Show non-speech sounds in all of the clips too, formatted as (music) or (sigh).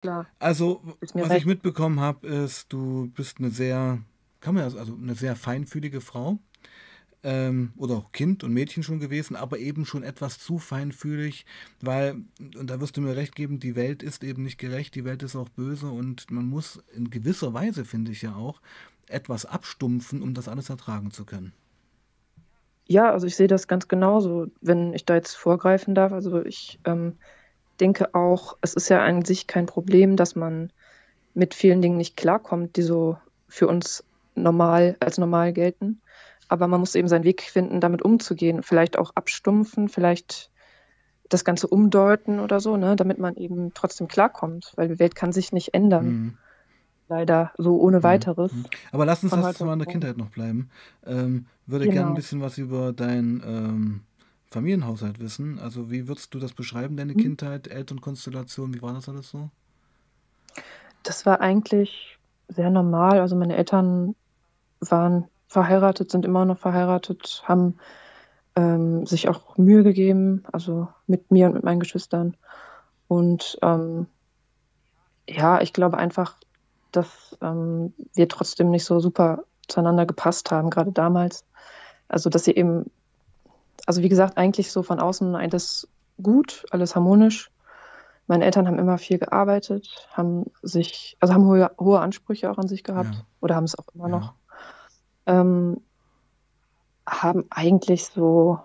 klar. Also, was ich recht. mitbekommen habe, ist, du bist eine sehr, kann man ja, also eine sehr feinfühlige Frau. Ähm, oder auch Kind und Mädchen schon gewesen, aber eben schon etwas zu feinfühlig, weil, und da wirst du mir recht geben, die Welt ist eben nicht gerecht, die Welt ist auch böse und man muss in gewisser Weise, finde ich ja auch, etwas abstumpfen, um das alles ertragen zu können. Ja, also ich sehe das ganz genauso, wenn ich da jetzt vorgreifen darf. Also ich ähm, denke auch, es ist ja an sich kein Problem, dass man mit vielen Dingen nicht klarkommt, die so für uns normal als normal gelten. Aber man muss eben seinen Weg finden, damit umzugehen. Vielleicht auch abstumpfen, vielleicht das Ganze umdeuten oder so, ne, damit man eben trotzdem klarkommt, weil die Welt kann sich nicht ändern, Mhm. leider so ohne Mhm. weiteres Mhm. Aber lass uns das mal auf in der morgen. Kindheit noch bleiben. Ähm, würde gerne ein Genau. bisschen was über deinen ähm, Familienhaushalt wissen. Also wie würdest du das beschreiben, deine Mhm. Kindheit, Elternkonstellation, wie war das alles so? Das war eigentlich sehr normal. Also meine Eltern waren verheiratet, sind immer noch verheiratet, haben ähm, sich auch Mühe gegeben, also mit mir und mit meinen Geschwistern. Und ähm, ja, ich glaube einfach, dass ähm, wir trotzdem nicht so super zueinander gepasst haben, gerade damals. Also dass sie eben, also wie gesagt, eigentlich so von außen alles gut, alles harmonisch. Meine Eltern haben immer viel gearbeitet, haben sich, also haben hohe, hohe Ansprüche auch an sich gehabt Ja, oder haben es auch immer ja. noch. Ähm, haben eigentlich so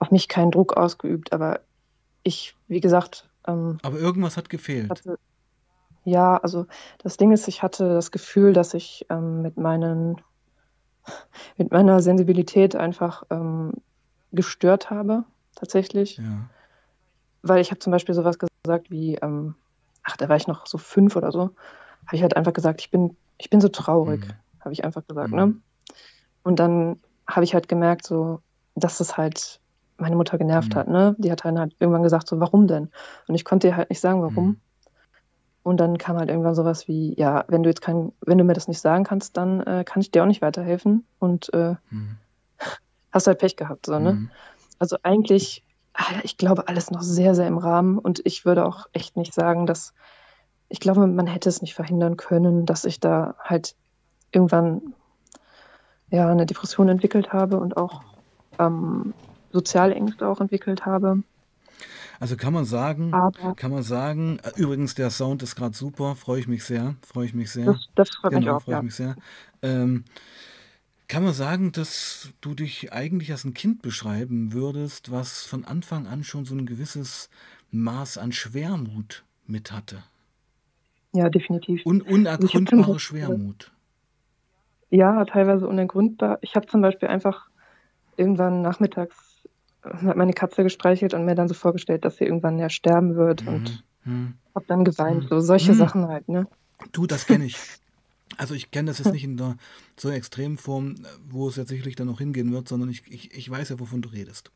auf mich keinen Druck ausgeübt, aber ich, wie gesagt, ähm, Aber irgendwas hat gefehlt. hatte, ja, also das Ding ist, ich hatte das Gefühl, dass ich ähm, mit meinen, (laughs) mit meiner Sensibilität einfach ähm, gestört habe, tatsächlich. Ja. Weil ich habe zum Beispiel sowas gesagt wie, ähm, ach, da war ich noch so fünf oder so, habe ich halt einfach gesagt, ich bin, ich bin so traurig, Mhm. habe ich einfach gesagt, Mhm. ne? Und dann habe ich halt gemerkt, so, dass es halt meine Mutter genervt Mhm. hat, ne? Die hat dann halt irgendwann gesagt, so, warum denn? Und ich konnte ihr halt nicht sagen, warum. Mhm. Und dann kam halt irgendwann sowas wie, ja, wenn du jetzt kein, wenn du mir das nicht sagen kannst, dann äh, kann ich dir auch nicht weiterhelfen und äh, Mhm. Hast halt Pech gehabt, so, ne? Mhm. Also eigentlich, ah, ich glaube, alles noch sehr, sehr im Rahmen und ich würde auch echt nicht sagen, dass, ich glaube, man hätte es nicht verhindern können, dass ich da halt irgendwann ja eine Depression entwickelt habe und auch ähm, soziale Ängste auch entwickelt habe. Also kann man sagen, Aber kann man sagen, äh, übrigens, der Sound ist gerade super, freue ich mich sehr, freue ich mich sehr. das, das freut mich Genau, auch, freue ich ja. mich sehr. Ähm, kann man sagen, dass du dich eigentlich als ein Kind beschreiben würdest, was von Anfang an schon so ein gewisses Maß an Schwermut mit hatte? Ja, definitiv. Un Also unergründbare Schwermut. ja, teilweise unergründbar. Ich habe zum Beispiel einfach irgendwann nachmittags hat meine Katze gestreichelt und mir dann so vorgestellt, dass sie irgendwann ja sterben wird und Mhm. Mhm. habe dann geweint. Mhm. So solche Mhm. Sachen halt, ne? Du, das kenne ich. (laughs) Also ich kenne das jetzt nicht in der so extremen Form, äh, wo es jetzt sicherlich dann noch hingehen wird, sondern ich, ich, ich weiß ja, wovon du redest.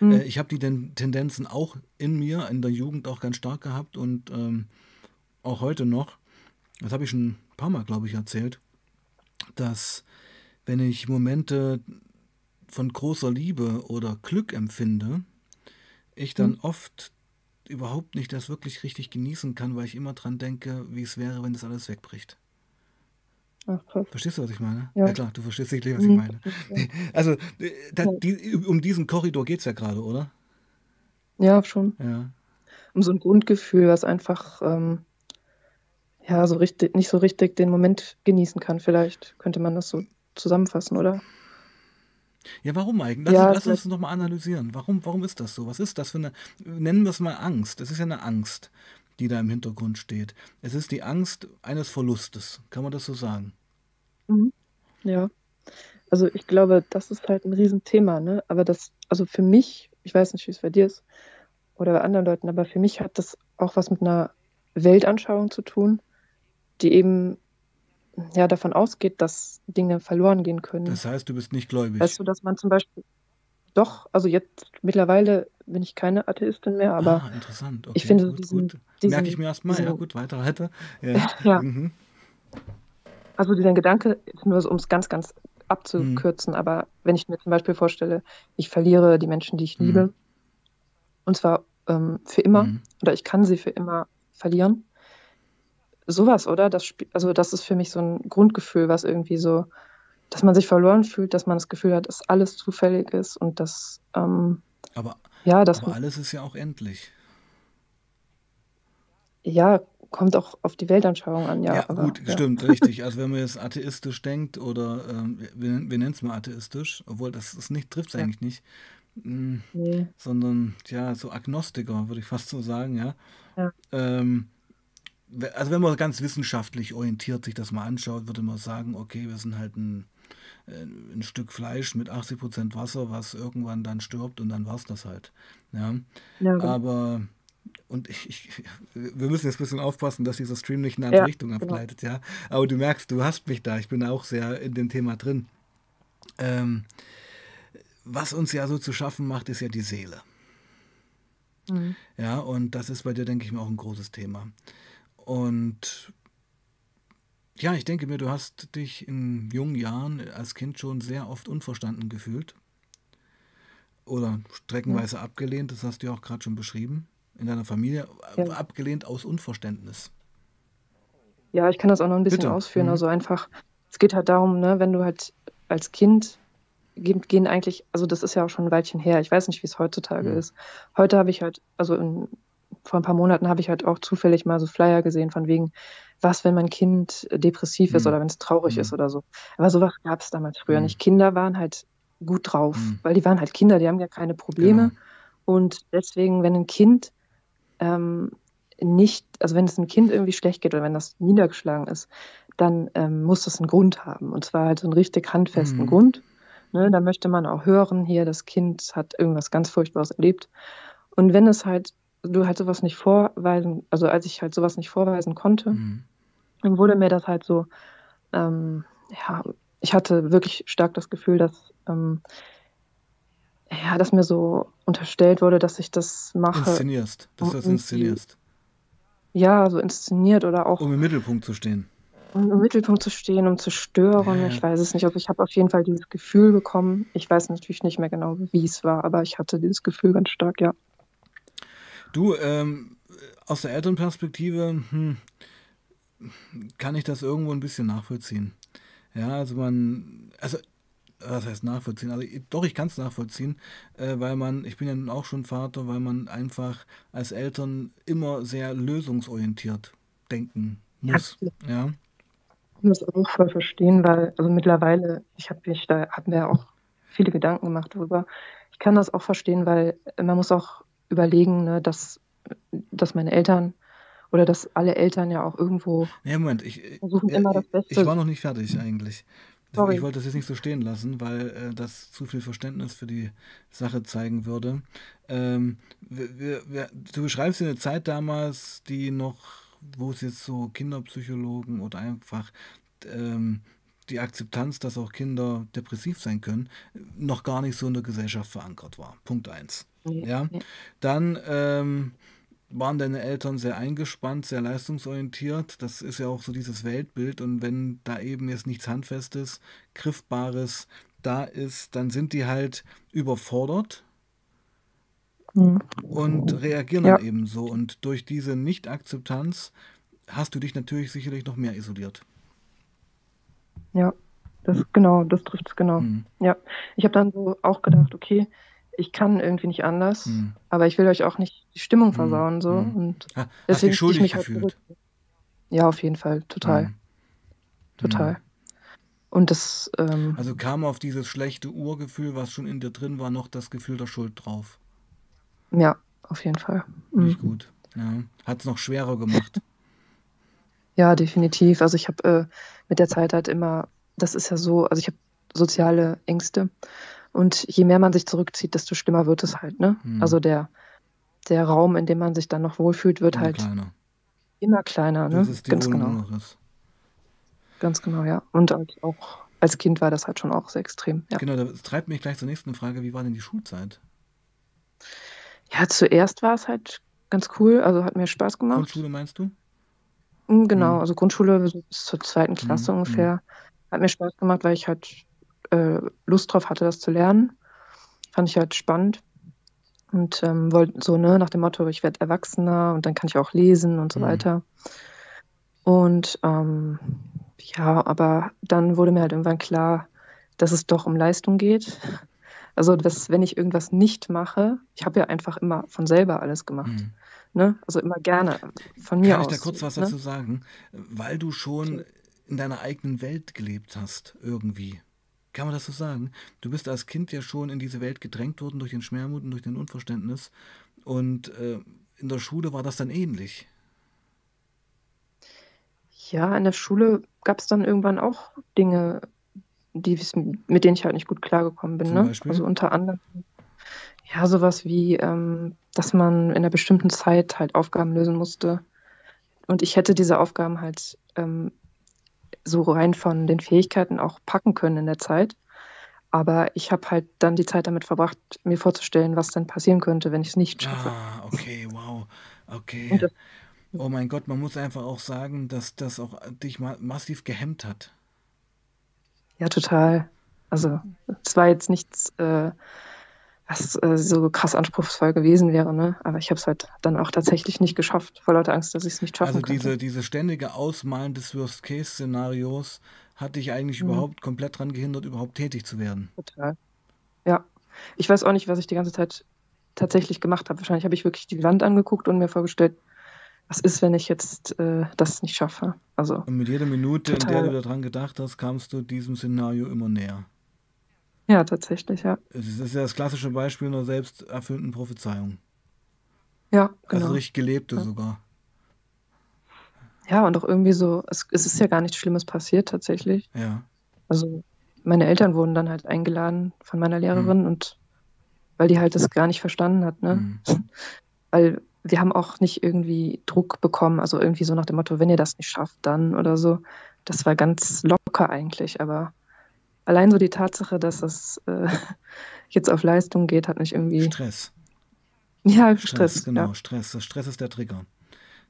Äh, Mhm. ich habe die den Tendenzen auch in mir, in der Jugend auch ganz stark gehabt und ähm, auch heute noch. Das habe ich schon ein paar Mal, glaube ich, erzählt, dass wenn ich Momente von großer Liebe oder Glück empfinde, ich dann Mhm. oft überhaupt nicht das wirklich richtig genießen kann, weil ich immer dran denke, wie es wäre, wenn das alles wegbricht. Ach, krass. Verstehst du, was ich meine? Ja. Ja klar, du verstehst sicherlich, was ich meine. (laughs) Also, äh, da, die, um diesen Korridor geht es ja gerade, oder? ja, schon. Ja. Um so ein Grundgefühl, was einfach ähm, ja so richtig, nicht so richtig den Moment genießen kann. Vielleicht könnte man das so zusammenfassen, oder? Ja, warum eigentlich? Lass, Ja, uns- lass uns nochmal analysieren. Warum, warum ist das so? Was ist das für eine, nennen wir es mal Angst. Das ist ja eine Angst, die da im Hintergrund steht. Es ist die Angst eines Verlustes. Kann man das so sagen? Mhm. Ja. Also ich glaube, das ist halt ein Riesenthema, ne? Aber das, also für mich, ich weiß nicht, wie es bei dir ist oder bei anderen Leuten, aber für mich hat das auch was mit einer Weltanschauung zu tun, die eben ja davon ausgeht, dass Dinge verloren gehen können. Das heißt, du bist nicht gläubig. Weißt du, dass man zum Beispiel doch, also jetzt mittlerweile bin ich keine Atheistin mehr, aber ah, interessant. ich Okay, finde so gut, diesen, gut. Merke ich diesen, mir erstmal. Ja, diesen, gut, weiter, weiter. Ja. (laughs) ja, Mhm. also dieser Gedanke, nur so, um es ganz, ganz Mhm. abzukürzen, aber wenn ich mir zum Beispiel vorstelle, ich verliere die Menschen, die ich Mhm. liebe, und zwar ähm, für immer, Mhm. oder ich kann sie für immer verlieren. Sowas, oder? Das, also das ist für mich so ein Grundgefühl, was irgendwie so, dass man sich verloren fühlt, dass man das Gefühl hat, dass alles zufällig ist und dass, ähm, Aber, ja, dass aber alles ist ja auch endlich. ja, kommt auch auf die Weltanschauung an, ja, Ja, aber gut, ja. stimmt, richtig. (laughs) Also wenn man jetzt atheistisch denkt oder ähm, wir, wir nennen es mal atheistisch, obwohl das ist nicht, trifft es Ja, eigentlich nicht, mm, nee, sondern ja, so Agnostiker, würde ich fast so sagen, ja. ja, Ähm, also wenn man ganz wissenschaftlich orientiert sich das mal anschaut, würde man sagen, okay, wir sind halt ein, ein Stück Fleisch mit 80% Wasser, was irgendwann dann stirbt und dann war es das halt. Ja. ja, genau. Aber, und ich, ich, (laughs) wir müssen jetzt ein bisschen aufpassen, dass dieser Stream nicht in eine andere Ja, Richtung genau. abgleitet, ja. Aber du merkst, du hast mich da, ich bin auch sehr in dem Thema drin. Ähm, was uns ja so zu schaffen macht, ist ja die Seele. Mhm. Ja, und das ist bei dir, denke ich mir, auch ein großes Thema. Und ja, ich denke mir, du hast dich in jungen Jahren als Kind schon sehr oft unverstanden gefühlt oder Ja, streckenweise abgelehnt, das hast du ja auch gerade schon beschrieben, in deiner Familie, ja. abgelehnt aus Unverständnis. Ja, ich kann das auch noch ein bisschen Bitte. ausführen. Mhm. Also einfach, es geht halt darum, ne, wenn du halt als Kind gehen, gehen eigentlich, also das ist ja auch schon ein Weilchen her. Ich weiß nicht, wie es heutzutage Mhm. ist. Heute habe ich halt, also in, vor ein paar Monaten habe ich halt auch zufällig mal so Flyer gesehen von wegen, was, wenn mein Kind depressiv ist Mhm. oder wenn es traurig ist Mhm. oder so. Aber sowas gab es damals früher Mhm. nicht. Kinder waren halt gut drauf, Mhm. weil die waren halt Kinder, die haben ja keine Genau. Probleme. Und deswegen, wenn ein Kind ähm, nicht, also wenn es einem Kind irgendwie schlecht geht oder wenn das niedergeschlagen ist, dann ähm, muss das einen Grund haben. Und zwar halt so einen richtig handfesten Mhm. Grund. Ne? Da möchte man auch hören, hier, das Kind hat irgendwas ganz Furchtbares erlebt. Und wenn es halt, du halt sowas nicht vorweisen, also als ich halt sowas nicht vorweisen konnte, Mhm. Dann wurde mir das halt so, ähm, ja, ich hatte wirklich stark das Gefühl, dass, ähm, ja, dass mir so unterstellt wurde, dass ich das mache, Inszenierst, dass du das inszenierst, ja, so inszeniert oder auch um im Mittelpunkt zu stehen. um im Mittelpunkt zu stehen, um zu stören. ja. Ich weiß es nicht. Also ich habe auf jeden Fall dieses Gefühl bekommen. Ich weiß natürlich nicht mehr genau, wie es war, aber ich hatte dieses Gefühl ganz stark, ja. Du, ähm, aus der Elternperspektive hm, kann ich das irgendwo ein bisschen nachvollziehen. Ja, also man, also was heißt nachvollziehen? Also ich- doch, ich kann es nachvollziehen, äh, weil man, ich bin ja nun auch schon Vater, weil man einfach als Eltern immer sehr lösungsorientiert denken Ja, muss. ich Ja, kann das auch voll verstehen, weil, also mittlerweile, ich habe mich, da hatten wir ja auch viele Gedanken gemacht darüber. Ich kann das auch verstehen, weil man muss auch überlegen, ne, dass, dass meine Eltern oder dass alle Eltern ja auch irgendwo nee, Moment, ich, äh, versuchen, ja, immer das ich, ich Beste. war noch nicht fertig eigentlich. Ich Sorry. wollte das jetzt nicht so stehen lassen, weil äh, das zu viel Verständnis für die Sache zeigen würde. Ähm, wir, wir, wir, du beschreibst ja eine Zeit damals, die noch, wo es jetzt so Kinderpsychologen oder einfach ähm, die Akzeptanz, dass auch Kinder depressiv sein können, noch gar nicht so in der Gesellschaft verankert war. Punkt eins. Nee, Ja, nee. dann ähm, waren deine Eltern sehr eingespannt, sehr leistungsorientiert. Das ist ja auch so dieses Weltbild. Und wenn da eben jetzt nichts Handfestes, Griffbares da ist, dann sind die halt überfordert Mhm. und reagieren Ja, dann eben so. Und durch diese Nicht-Akzeptanz hast du dich natürlich sicherlich noch mehr isoliert. ja, das genau, das trifft es genau. Hm, Ja, ich habe dann so auch gedacht, okay, ich kann irgendwie nicht anders, hm, aber ich will euch auch nicht die Stimmung hm, versauen, so. hm. Und Ha- Hast deswegen dich ich schuldig mich halt gefühlt. Ja, auf jeden Fall, total, Hm, total. hm. Und das, ähm, Also kam auf dieses schlechte Urgefühl, was schon in dir drin war, noch das Gefühl der Schuld drauf. ja, auf jeden Fall. Nicht Mhm. gut. Ja. Hat es noch schwerer gemacht. (laughs) Ja, definitiv. Also ich habe äh, mit der Zeit halt immer, das ist ja so, also ich habe soziale Ängste und je mehr man sich zurückzieht, desto schlimmer wird es halt, ne? Also Hm. der, der Raum, in dem man sich dann noch wohlfühlt, wird Immer halt kleiner. immer kleiner, Das ne? ist die Ganz Wohnung genau, ist. ganz genau, ja. Und halt auch als Kind war das halt schon auch sehr extrem, ja. Genau, das treibt mich gleich zur nächsten Frage. Wie war denn die Schulzeit? Ja, zuerst war es halt ganz cool, also hat mir Spaß gemacht. Grundschule meinst du? Mm, Genau, Hm. also Grundschule bis zur zweiten Klasse Hm. Hm. ungefähr. Hat mir Spaß gemacht, weil ich halt äh, Lust drauf hatte, das zu lernen. Fand ich halt spannend. und ähm, wollte so, ne, nach dem Motto, ich werde erwachsener und dann kann ich auch lesen und so Mhm. weiter. Und ähm, ja, aber dann wurde mir halt irgendwann klar, dass es doch um Leistung geht. Also, dass wenn ich irgendwas nicht mache, ich habe ja einfach immer von selber alles gemacht, Mhm. ne? Also immer gerne von mir Kann ich da aus, kurz was ne? dazu sagen? Weil du schon in deiner eigenen Welt gelebt hast, irgendwie. Kann man das so sagen? Du bist als Kind ja schon in diese Welt gedrängt worden durch den Schwermut und durch den Unverständnis. Und äh, in der Schule war das dann ähnlich. Ja, in der Schule gab es dann irgendwann auch Dinge, die mit denen ich halt nicht gut klargekommen bin, ne? Also unter anderem, ja, sowas wie, ähm, dass man in einer bestimmten Zeit halt Aufgaben lösen musste. Und ich hätte diese Aufgaben halt ähm, so rein von den Fähigkeiten auch packen können in der Zeit. Aber ich habe halt dann die Zeit damit verbracht, mir vorzustellen, was dann passieren könnte, wenn ich es nicht schaffe. Ah, okay, wow. Okay. das, Oh mein Gott, man muss einfach auch sagen, dass das auch dich ma massiv gehemmt hat. ja, total. Also, es war jetzt nichts, äh, was äh, so krass anspruchsvoll gewesen wäre, ne? Aber ich habe es halt dann auch tatsächlich nicht geschafft, vor lauter Angst, dass ich es nicht Also schaffen könnte. diese, diese ständige Ausmalen des Worst-Case-Szenarios hat dich eigentlich Mhm. überhaupt komplett daran gehindert, überhaupt tätig zu werden. Total. Ja. Ich weiß auch nicht, was ich die ganze Zeit tatsächlich gemacht habe. Wahrscheinlich habe ich wirklich die Wand angeguckt und mir vorgestellt, was ist, wenn ich jetzt äh, das nicht schaffe? Also Und mit jeder Minute, in der du total, daran gedacht hast, kamst du diesem Szenario immer näher. Ja, tatsächlich, ja. Es ist das ist ja das klassische Beispiel einer selbsterfüllenden Prophezeiung. Ja, Also genau. richtig gelebte Ja. sogar. Ja, und auch irgendwie so, es, es ist ja gar nichts Schlimmes passiert tatsächlich. Ja. Also meine Eltern wurden dann halt eingeladen von meiner. Lehrerin und weil die halt das gar nicht verstanden hat, ne? Hm. (laughs) Weil wir haben auch nicht irgendwie Druck bekommen, also irgendwie so nach dem Motto, wenn ihr das nicht schafft, dann oder so. Das war ganz locker eigentlich, aber allein so die Tatsache, dass es äh, (laughs) jetzt auf Leistung geht, hat mich irgendwie, Stress. ja, Stress, Stress, genau, ja. Stress. Das Stress ist der Trigger.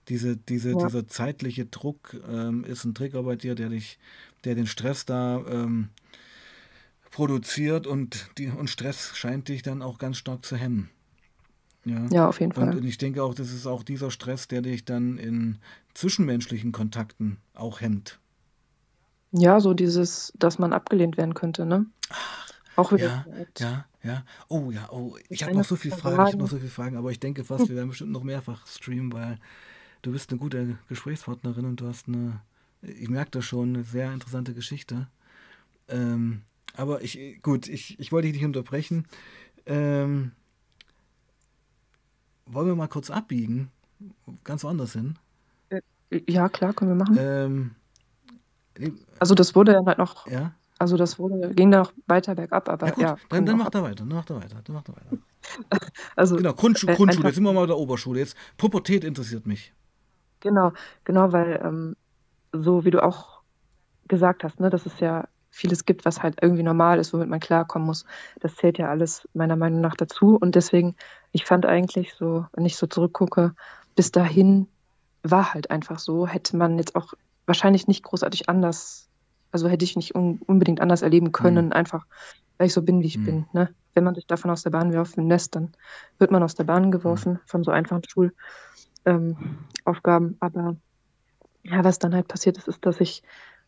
Diese, diese, Ja, dieser zeitliche Druck ähm, ist ein Trigger bei dir, der dich, der den Stress da ähm, produziert und, die, und Stress scheint dich dann auch ganz stark zu hemmen. Ja. ja, auf jeden Und, Fall. und ich denke auch, das ist auch dieser Stress, der dich dann in zwischenmenschlichen Kontakten auch hemmt. Ja, so dieses, dass man abgelehnt werden könnte, ne? Auch wieder Ja, Art, ja, ja. Oh ja, oh, ich habe noch so viele Fragen, ich habe noch so viele Fragen, aber ich denke fast, wir werden bestimmt noch mehrfach streamen, weil du bist eine gute Gesprächspartnerin und du hast eine, ich merke das schon, eine sehr interessante Geschichte. Ähm, aber ich, gut, ich, ich wollte dich nicht unterbrechen. Ähm, wollen wir mal kurz abbiegen? Ganz woanders hin. Äh, Ja, klar, können wir machen. Ähm, Also das wurde dann halt noch, ja? also das wurde, ging dann noch weiter bergab, Ja aber gut, ja, dann, dann auch macht er weiter, dann macht er weiter, dann macht er weiter. (laughs) Also Genau, Grundschule, äh, Grundschule, jetzt sind wir mal bei der Oberschule. Jetzt Pubertät interessiert mich. genau, genau, weil ähm, so wie du auch gesagt hast, ne, dass es ja vieles gibt, was halt irgendwie normal ist, womit man klarkommen muss. Das zählt ja alles meiner Meinung nach dazu. Und deswegen, ich fand eigentlich so, wenn ich so zurückgucke, bis dahin war halt einfach so, hätte man jetzt auch wahrscheinlich nicht großartig anders, also hätte ich nicht un unbedingt anders erleben können, einfach weil ich so bin, wie ich Hm. bin. Ne? Wenn man sich davon aus der Bahn werfen lässt, dann wird man aus der Bahn geworfen von so einfachen Schulaufgaben. Ähm. Aber ja, was dann halt passiert ist, ist, dass ich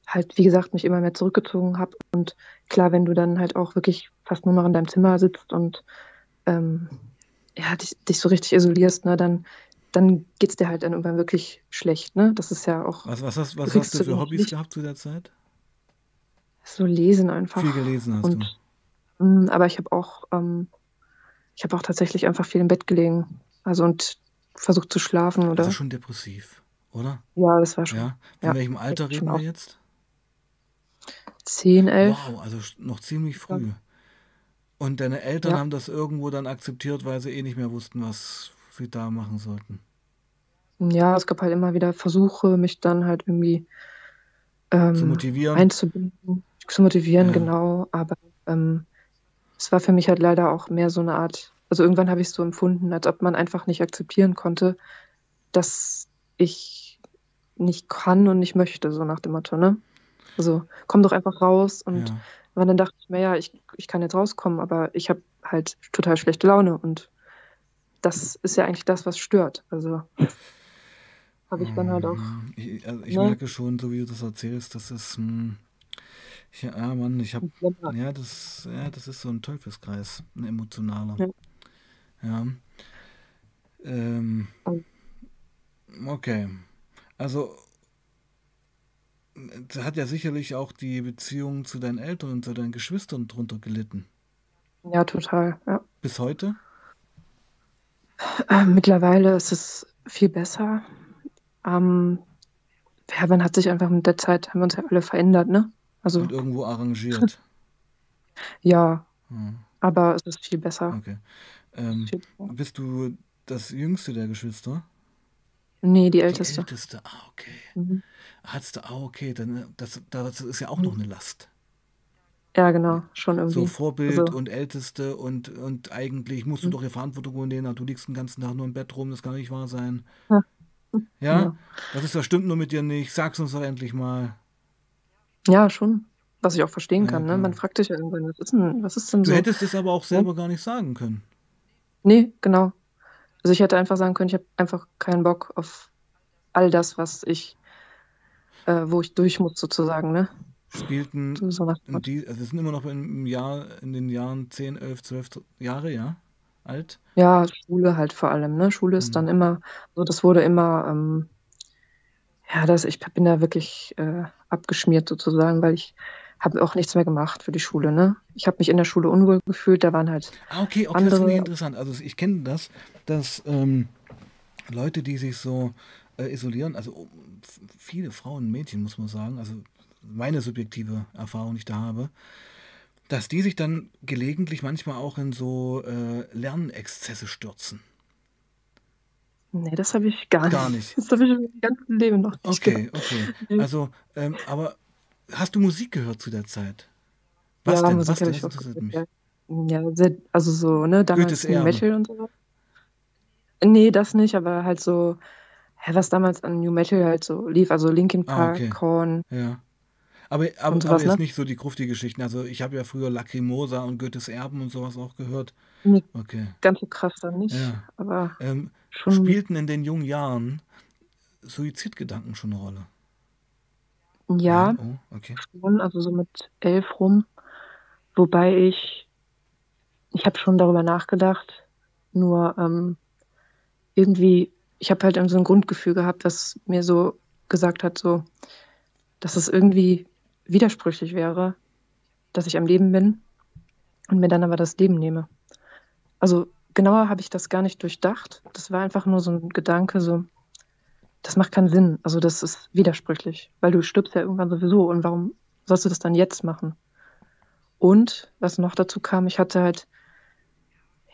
halt, wie gesagt, mich immer mehr zurückgezogen habe. Und klar, wenn du dann halt auch wirklich fast nur noch in deinem Zimmer sitzt und ähm, ja, dich, dich so richtig isolierst, ne, dann, dann geht es dir halt dann irgendwann wirklich schlecht. Ne? Das ist ja auch, Was, was, hast, du was kriegst hast du zu für Hobbys Licht. gehabt zu der Zeit? So lesen Viel einfach. gelesen hast du. Und mh, aber ich habe auch, ähm, ich habe auch tatsächlich einfach viel im Bett gelegen. Also und versucht zu schlafen oder schon depressiv, oder? ja, das war schon, Ja. Von ja, welchem Alter reden wir jetzt? 10, 11. Wow, also noch ziemlich Ja. früh. Und deine Eltern Ja. haben das irgendwo dann akzeptiert, weil sie eh nicht mehr wussten, was sie da machen sollten. Ja, es gab halt immer wieder Versuche, mich dann halt irgendwie Zu ähm, motivieren. einzubinden, zu motivieren, Ja. genau. Aber ähm, es war für mich halt leider auch mehr so eine Art, also irgendwann habe ich es so empfunden, als ob man einfach nicht akzeptieren konnte, dass ich nicht kann und nicht möchte, so nach dem Motto, ne? Also komm doch einfach raus und Ja. dann dachte ich mir, ja, ich, ich kann jetzt rauskommen, aber ich habe halt total schlechte Laune und das ist ja eigentlich das, was stört. Also habe ich dann halt auch. Mm, Ich, also ich Ne? merke schon, so wie du das erzählst, das ist, hm, ich, ja, Mann, ich habe, ja, das, ja, das ist so ein Teufelskreis, ein emotionaler. Ja. Ja. Ähm, okay. Also, da hat ja sicherlich auch die Beziehung zu deinen Eltern und zu deinen Geschwistern drunter gelitten. Ja, total. Ja. Bis heute? Ähm, mittlerweile ist es viel besser. Ähm, ja, man hat sich einfach mit der Zeit, haben wir uns ja alle verändert, ne? Also, Und irgendwo arrangiert. (laughs) ja, Hm, aber es ist viel besser. okay. Ähm, viel besser. bist du das jüngste der Geschwister? Nee, die Die älteste. älteste, ah, okay. Mhm. Hattest du, ah, okay, dann äh, das, das ist ja auch noch eine Last. Ja, genau, schon So irgendwie. Vorbild Also, und Älteste und, und eigentlich musst du mhm. doch hier Verantwortung übernehmen, du liegst den ganzen Tag nur im Bett rum, das kann nicht wahr sein. ja, Ja, genau. das ist, das stimmt nur mit dir nicht, sag's uns doch endlich mal. Ja, schon. Was ich auch verstehen Ja, kann, ne? Man fragt sich ja irgendwann, was ist denn, was ist denn Du so? hättest es aber auch selber gar nicht sagen können. Nee, genau. Also ich hätte einfach sagen können, ich habe einfach keinen Bock auf all das, was ich, äh, wo ich durch muss, sozusagen, ne? Spielten So, die, also sind immer noch im Jahr, in den Jahren 10, 11, 12 Jahre, ja, alt. Ja, Schule halt vor allem, ne? Schule ist dann Hm. immer, so das wurde immer, ähm, ja, das, ich bin da wirklich äh, abgeschmiert sozusagen, weil ich habe auch nichts mehr gemacht für die Schule, ne? Ich habe mich in der Schule unwohl gefühlt, da waren halt Ah, okay, okay, das finde ich andere, interessant. Also ich kenne das, dass ähm, Leute, die sich so äh, isolieren, also oh, viele Frauen, Mädchen, muss man sagen, also meine subjektive Erfahrung, die ich da habe, dass die sich dann gelegentlich manchmal auch in so äh, Lernexzesse stürzen. nee, das habe ich gar Gar nicht. nicht. Das habe ich im ganzen Leben noch nicht Okay, gehabt. okay. Also, ähm, aber hast du Musik gehört zu der Zeit? Was Ja, denn? Musik Was denn? ich Das interessiert gehört, mich. ja. Also so, ne, damals. Metal und so. Nee, das nicht, aber halt so, was damals an New Metal halt so lief, also Linkin Ah, Park, okay. Korn Ja. Aber, aber, aber sowas, jetzt ne? nicht so die Grufti-Geschichten. Also ich habe ja früher Lacrimosa und Goethes Erben und sowas auch gehört. Nee, Okay. ganz so krass dann nicht, Ja. aber Ähm, spielten in den jungen Jahren Suizidgedanken schon eine Rolle? ja, oh, okay. schon, also so mit elf rum, wobei ich, ich habe schon darüber nachgedacht, nur ähm, irgendwie, ich habe halt so ein Grundgefühl gehabt, was mir so gesagt hat, so, dass es irgendwie widersprüchlich wäre, dass ich am Leben bin und mir dann aber das Leben nehme. Also genauer habe ich das gar nicht durchdacht. Das war einfach nur so ein Gedanke, so, das macht keinen Sinn. Also das ist widersprüchlich, weil du stirbst ja irgendwann sowieso und warum sollst du das dann jetzt machen? Und was noch dazu kam, ich hatte halt,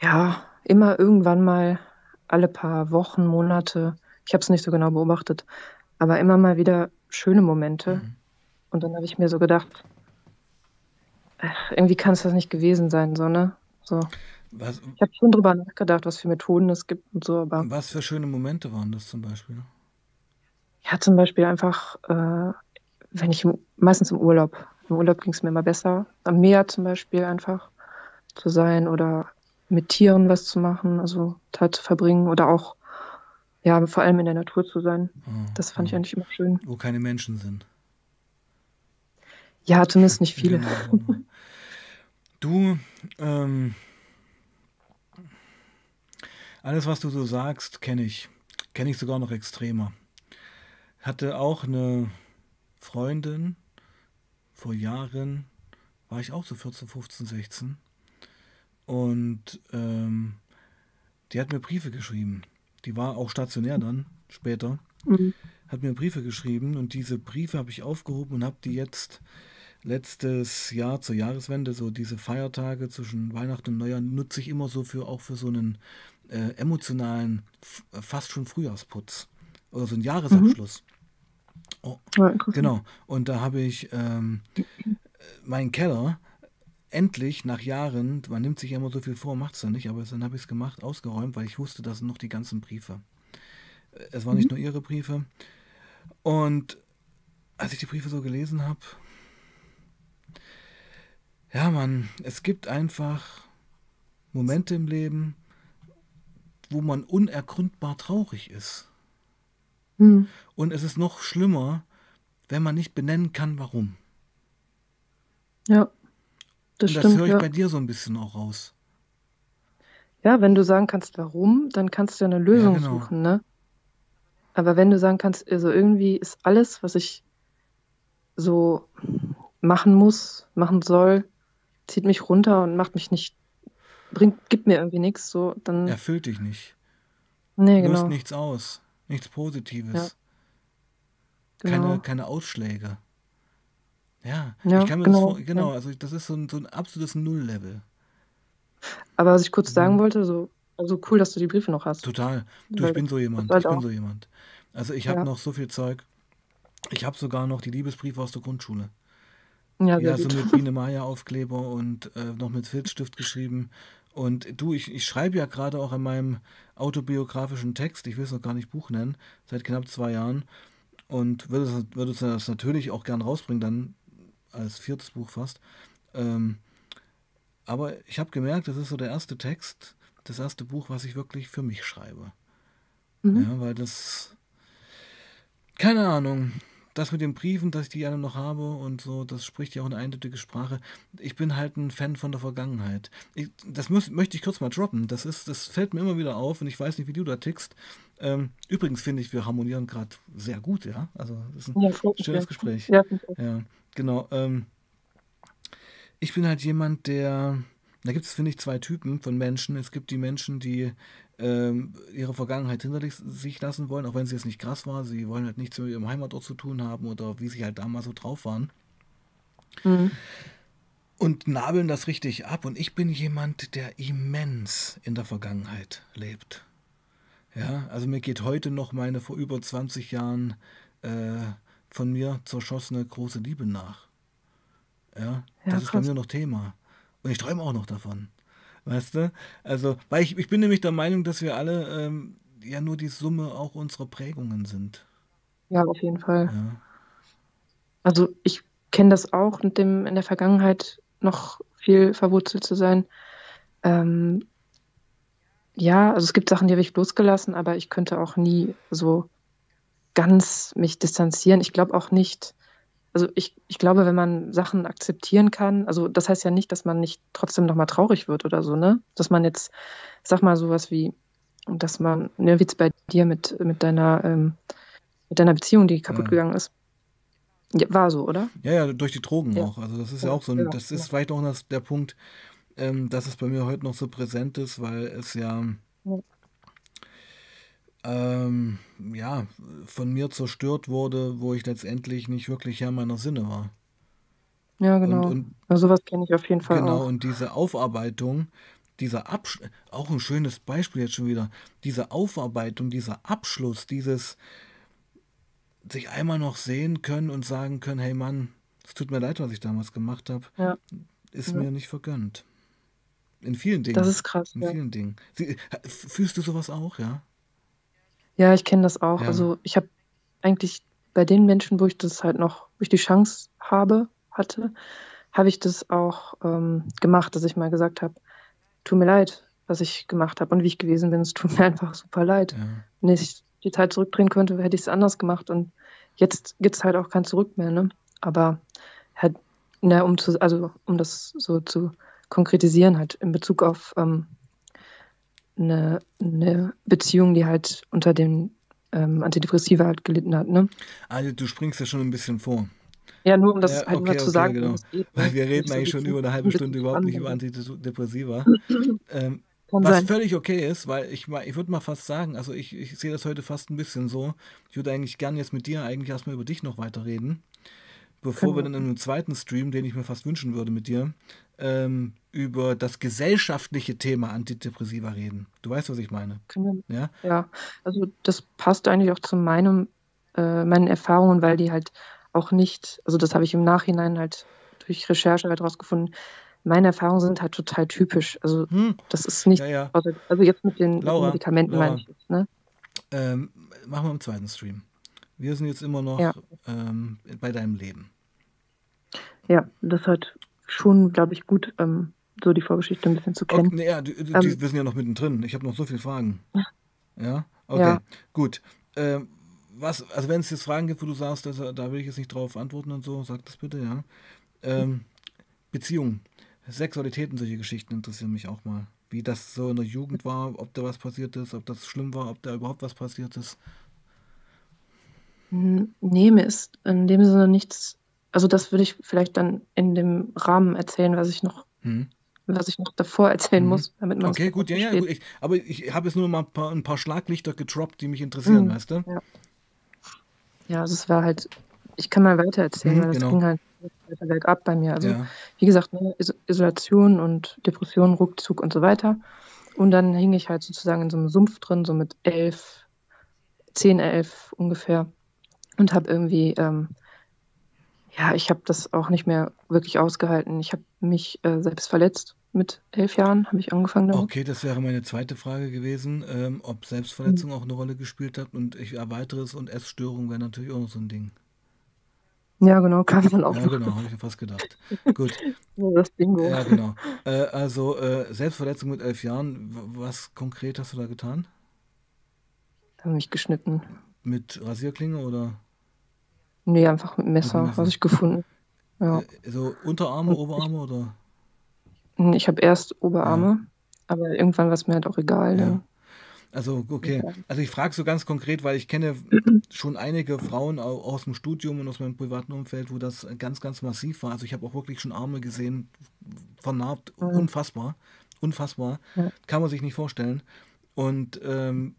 ja, immer irgendwann mal alle paar Wochen, Monate, ich habe es nicht so genau beobachtet, aber immer mal wieder schöne Momente. Mhm. Und dann habe ich mir so gedacht, ach, irgendwie kann es das nicht gewesen sein, so, ne? So. Was, Ich habe schon drüber nachgedacht, was für Methoden es gibt und so, aber was für schöne Momente waren das zum Beispiel? ja, zum Beispiel einfach, äh, wenn ich meistens im Urlaub, im Urlaub ging es mir immer besser, am Meer zum Beispiel einfach zu sein oder mit Tieren was zu machen, also Zeit zu verbringen oder auch, ja, vor allem in der Natur zu sein. Ah, Das fand ich ah. eigentlich immer schön. Wo keine Menschen sind. Ja, zumindest nicht viele. Genau. Du, ähm, alles, was du so sagst, kenne ich. Kenne ich sogar noch extremer. Hatte auch eine Freundin, vor Jahren, war ich auch so 14, 15, 16. Und ähm, die hat mir Briefe geschrieben. Die war auch stationär dann, später. Mhm. Hat mir Briefe geschrieben und diese Briefe habe ich aufgehoben und habe die jetzt letztes Jahr zur Jahreswende, so diese Feiertage zwischen Weihnachten und Neujahr, nutze ich immer so für auch für so einen äh, emotionalen, f- fast schon Frühjahrsputz oder so einen Mhm. Jahresabschluss. Oh, Ja, genau. Und da habe ich ähm, meinen Keller endlich nach Jahren, man nimmt sich ja immer so viel vor, macht es dann nicht, aber dann habe ich es gemacht, ausgeräumt, weil ich wusste, das sind noch die ganzen Briefe. Äh, Es waren nicht Mhm. nur ihre Briefe. Und als ich die Briefe so gelesen habe, ja, Mann, es gibt einfach Momente im Leben, wo man unergründbar traurig ist. Mhm. Und es ist noch schlimmer, wenn man nicht benennen kann, warum. Ja, das Und das stimmt, höre ich ja. bei dir so ein bisschen auch raus. Ja, wenn du sagen kannst, warum, dann kannst du ja eine Lösung genau. suchen, ne? Aber wenn du sagen kannst, also irgendwie ist alles, was ich so machen muss, machen soll, zieht mich runter und macht mich nicht, bringt, gibt mir irgendwie nichts, so, dann, Erfüllt dich nicht. nee, Löst genau, nichts aus. Nichts Positives. Ja, Keine, genau. keine Ausschläge. Ja, Ja, ich kann mir das genau, vor, genau, ja. also das ist so ein, so ein absolutes Nulllevel. Aber was ich kurz sagen Mhm. wollte, so, also cool, dass du die Briefe noch hast, Total. Du, ich bin so das jemand. halt Ich bin auch, so jemand. Also ich habe noch so viel Zeug. Ich habe sogar noch die Liebesbriefe aus der Grundschule. Ja, Ja, so mit Biene Maya Aufkleber und äh, noch mit Filzstift geschrieben. Und du, ich, ich schreibe ja gerade auch an meinem autobiografischen Text, ich will es noch gar nicht Buch nennen, seit knapp zwei Jahren. Und würde, würde das natürlich auch gern rausbringen, dann als viertes Buch fast. Ähm, aber ich habe gemerkt, das ist so der erste Text, das erste Buch, was ich wirklich für mich schreibe. Mhm. Ja, weil das, keine Ahnung, das mit den Briefen, dass ich die alle noch habe und so, das spricht ja auch eine eindeutige Sprache. Ich bin halt ein Fan von der Vergangenheit. Ich, das muss, möchte ich kurz mal droppen. Das ist, das fällt mir immer wieder auf und ich weiß nicht, wie du da tickst. Ähm, übrigens finde ich, wir harmonieren gerade sehr gut, ja. Also das ist ein Ja, schönes. Gespräch. Ja. Ja, genau. Ähm, ich bin halt jemand, der, da gibt es, finde ich, zwei Typen von Menschen. Es gibt die Menschen, die ähm, ihre Vergangenheit hinter sich lassen wollen, auch wenn sie jetzt nicht krass war. Sie wollen halt nichts mit ihrem Heimatort zu tun haben oder wie sie halt damals so drauf waren. Mhm. Und nabeln das richtig ab. Und ich bin jemand, der immens in der Vergangenheit lebt. Ja, also mir geht heute noch meine vor über 20 Jahren äh, von mir zerschossene große Liebe nach. Ja, Ja, das ist bei krass. mir noch Thema. Und ich träume auch noch davon. Weißt du? Also, weil ich, ich bin nämlich der Meinung, dass wir alle ähm, ja nur die Summe auch unserer Prägungen sind. Ja, auf jeden Fall. Ja, Also ich kenne das auch, mit dem in der Vergangenheit noch viel verwurzelt zu sein. Ähm, ja, also es gibt Sachen, die habe ich losgelassen, aber ich könnte auch nie so ganz mich distanzieren. Ich glaube auch nicht, also ich, ich glaube, wenn man Sachen akzeptieren kann, also das heißt ja nicht, dass man nicht trotzdem nochmal traurig wird oder so, ne? Dass man jetzt, sag mal, sowas wie, dass man, ne, wie jetzt bei dir mit, mit deiner, ähm, mit deiner Beziehung, die kaputt ja. gegangen ist. Ja, war so, oder? Ja, ja, durch die Drogen Ja, auch. Also das ist ja ja, auch so ein, genau. das ist Ja. vielleicht auch das, der Punkt, ähm, dass es bei mir heute noch so präsent ist, weil es Ja. Ähm, ja, von mir zerstört wurde, wo ich letztendlich nicht wirklich Herr meiner Sinne war. Ja, Und, genau. und Ja, sowas kenne ich auf jeden Fall genau, auch. und diese Aufarbeitung, dieser Absch auch ein schönes Beispiel jetzt schon wieder, diese Aufarbeitung, dieser Abschluss, dieses sich einmal noch sehen können und sagen können, hey Mann, es tut mir leid, was ich damals gemacht habe, Ja, ist ja. mir nicht vergönnt. In vielen Das Dingen. ist krass, In ja. vielen Dingen. Sie, fühlst du sowas auch, ja? Ja, ich kenne das auch. Ja. Also ich habe eigentlich bei den Menschen, wo ich das halt noch, wo ich die Chance habe, hatte, habe ich das auch ähm, gemacht, dass ich mal gesagt habe, tut mir leid, was ich gemacht habe und wie ich gewesen bin. Es tut mir (laughs) einfach super leid. Ja. Wenn ich die Zeit zurückdrehen könnte, hätte ich es anders gemacht. Und jetzt gibt es halt auch kein Zurück mehr, ne? Aber halt, ne, um zu, also um das so zu konkretisieren, halt in Bezug auf ähm, eine, eine Beziehung, die halt unter den ähm, Antidepressiva halt gelitten hat, ne? Also du springst ja schon ein bisschen vor. Ja, nur um das Ja, halt okay, mal zu okay, sagen, genau. geht. Weil wir reden so eigentlich schon bisschen, über eine ein halbe Stunde überhaupt nicht über. Antidepressiva. (clears throat) ähm, was sein. völlig okay ist, weil ich, mal- ich würde mal fast sagen, also ich, ich sehe das heute fast ein bisschen so. Ich würde eigentlich gern jetzt mit dir eigentlich erstmal über dich noch weiterreden, bevor wir Können dann in einem zweiten Stream, den ich mir fast wünschen würde mit dir, ähm, über das gesellschaftliche Thema Antidepressiva reden. Du weißt, was ich meine. Ja? ja, also das passt eigentlich auch zu meinem, äh, meinen Erfahrungen, weil die halt auch nicht, also das habe ich im Nachhinein halt durch Recherche halt rausgefunden, meine Erfahrungen sind halt total typisch. Also Hm, das ist nicht, ja, ja. also jetzt mit den, Laura, Medikamenten meine ich jetzt, ne? ähm, machen wir im zweiten Stream. Wir sind jetzt immer noch Ja, ähm, bei deinem Leben. ja, das halt schon, glaube ich, gut, ähm, so die Vorgeschichte ein bisschen zu kennen. Okay, ne, ja, die, die, Ähm, wir sind ja noch mittendrin. Ich habe noch so viele Fragen. Ja. Ja? Okay, Ja. gut. Ähm, was, also wenn es jetzt Fragen gibt, wo du sagst, dass, da will ich jetzt nicht drauf antworten und so, sag das bitte, ja. Ähm, Beziehungen, Sexualität und solche Geschichten interessieren mich auch mal. Wie das so in der Jugend war, ob da was passiert ist, ob das schlimm war, ob da überhaupt was passiert ist. Hm, ne, mir ist in dem Sinne nichts also, das würde ich vielleicht dann in dem Rahmen erzählen, was ich noch Mhm. was ich noch davor erzählen Mhm. muss, damit man's Okay, gut, ja, ja, gut. Ich, aber ich habe jetzt nur mal ein paar, ein paar Schlaglichter getroppt, die mich interessieren, Mhm, weißt du? ja. Ja, also, es war halt ich kann mal weitererzählen, Mhm, weil das genau. ging halt weiter bergab bei mir. Also, Ja. wie gesagt, ne, Iso Isolation und Depression, Rückzug und so weiter. Und dann hing ich halt sozusagen in so 'nem Sumpf drin, so mit 11, 10, 11 ungefähr und habe irgendwie, ähm ja, ich habe das auch nicht mehr wirklich ausgehalten. Ich habe mich, äh, selbst verletzt. Mit 11 Jahren habe ich angefangen damit. Okay, das wäre meine zweite Frage gewesen, ähm, ob Mhm. Selbstverletzung auch 'ne Rolle gespielt hat und ich erweitere es und Essstörung wäre natürlich auch noch so 'n Ding. Ja, genau, (laughs) kam dann auch Ja, noch. genau, habe ich mir fast gedacht. (laughs) Gut. So das Bingo. Ja, genau. Äh, also, äh, Selbstverletzung mit 11 Jahren, was konkret hast du da getan? Habe mich geschnitten. Mit Rasierklinge oder? Ne, einfach mit Messer, Messer. was ich gefunden ja. Äh, so Unterarme, Oberarme oder? Hm, ich habe erst Ja. Oberarme, aber irgendwann war's mir halt auch egal Ja. dann. Also, okay. Also, ich frage so ganz konkret, weil ich kenne (clears throat) schon einige Frauen au aus'm Studium und aus meinem privaten Umfeld, wo das ganz, ganz massiv war. Also, ich habe auch wirklich schon Arme gesehen, vernarbt, Mhm. unfassbar, unfassbar. Ja. Kann man sich nicht vorstellen. Und, ähm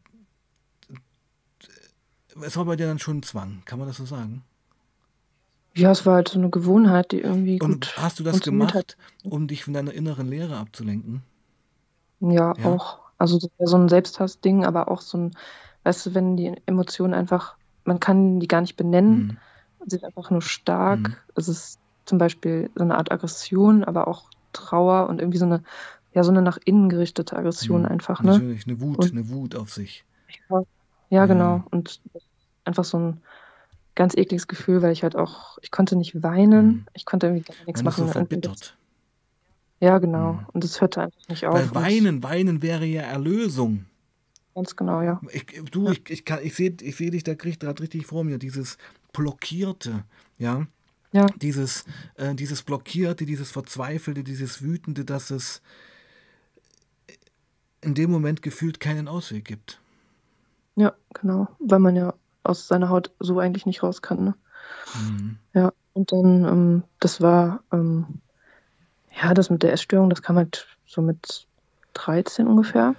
es war bei dir dann schon 'n Zwang, kann man das so sagen? Ja, es war halt so 'ne Gewohnheit, die irgendwie Und gut hast du das funktioniert hat. gemacht, um dich von deiner inneren Leere abzulenken? Ja, Ja? auch. Also, so 'n Selbsthassding, aber auch so 'n weißt du, wenn die Emotionen einfach man kann die gar nicht benennen. Mhm. Sie sind einfach nur stark. Mhm. Es ist zum Beispiel so 'ne Art Aggression, aber auch Trauer und irgendwie so 'ne ja, so 'ne nach innen gerichtete Aggression Mhm. einfach, ne? Natürlich, 'ne Wut Und 'ne Wut auf sich. Ja, ja, genau. Ja. Und einfach so 'n ganz ekliges Gefühl, weil ich halt auch ich konnte nicht weinen. Mhm. Ich konnte irgendwie gar nix Man ist so machen. Irgendwie das verbittert. Ja, genau. Mhm. Und es hörte einfach nicht auf Weil weinen weinen wäre ja Erlösung. Ganz genau, ja. Ich du, Ja. ich ich kann ich sehe ich sehe dich da grad richtig vor mir, dieses Blockierte, ja? Ja. Dieses äh, dieses Blockierte, dieses Verzweifelte, dieses Wütende, dass es in dem Moment gefühlt keinen Ausweg gibt. Ja, genau, weil man ja aus seiner Haut so eigentlich nicht raus kann, ne? Mhm. Ja, und dann, ähm das war, ähm ja, das mit der Essstörung, das kam halt so mit 13 ungefähr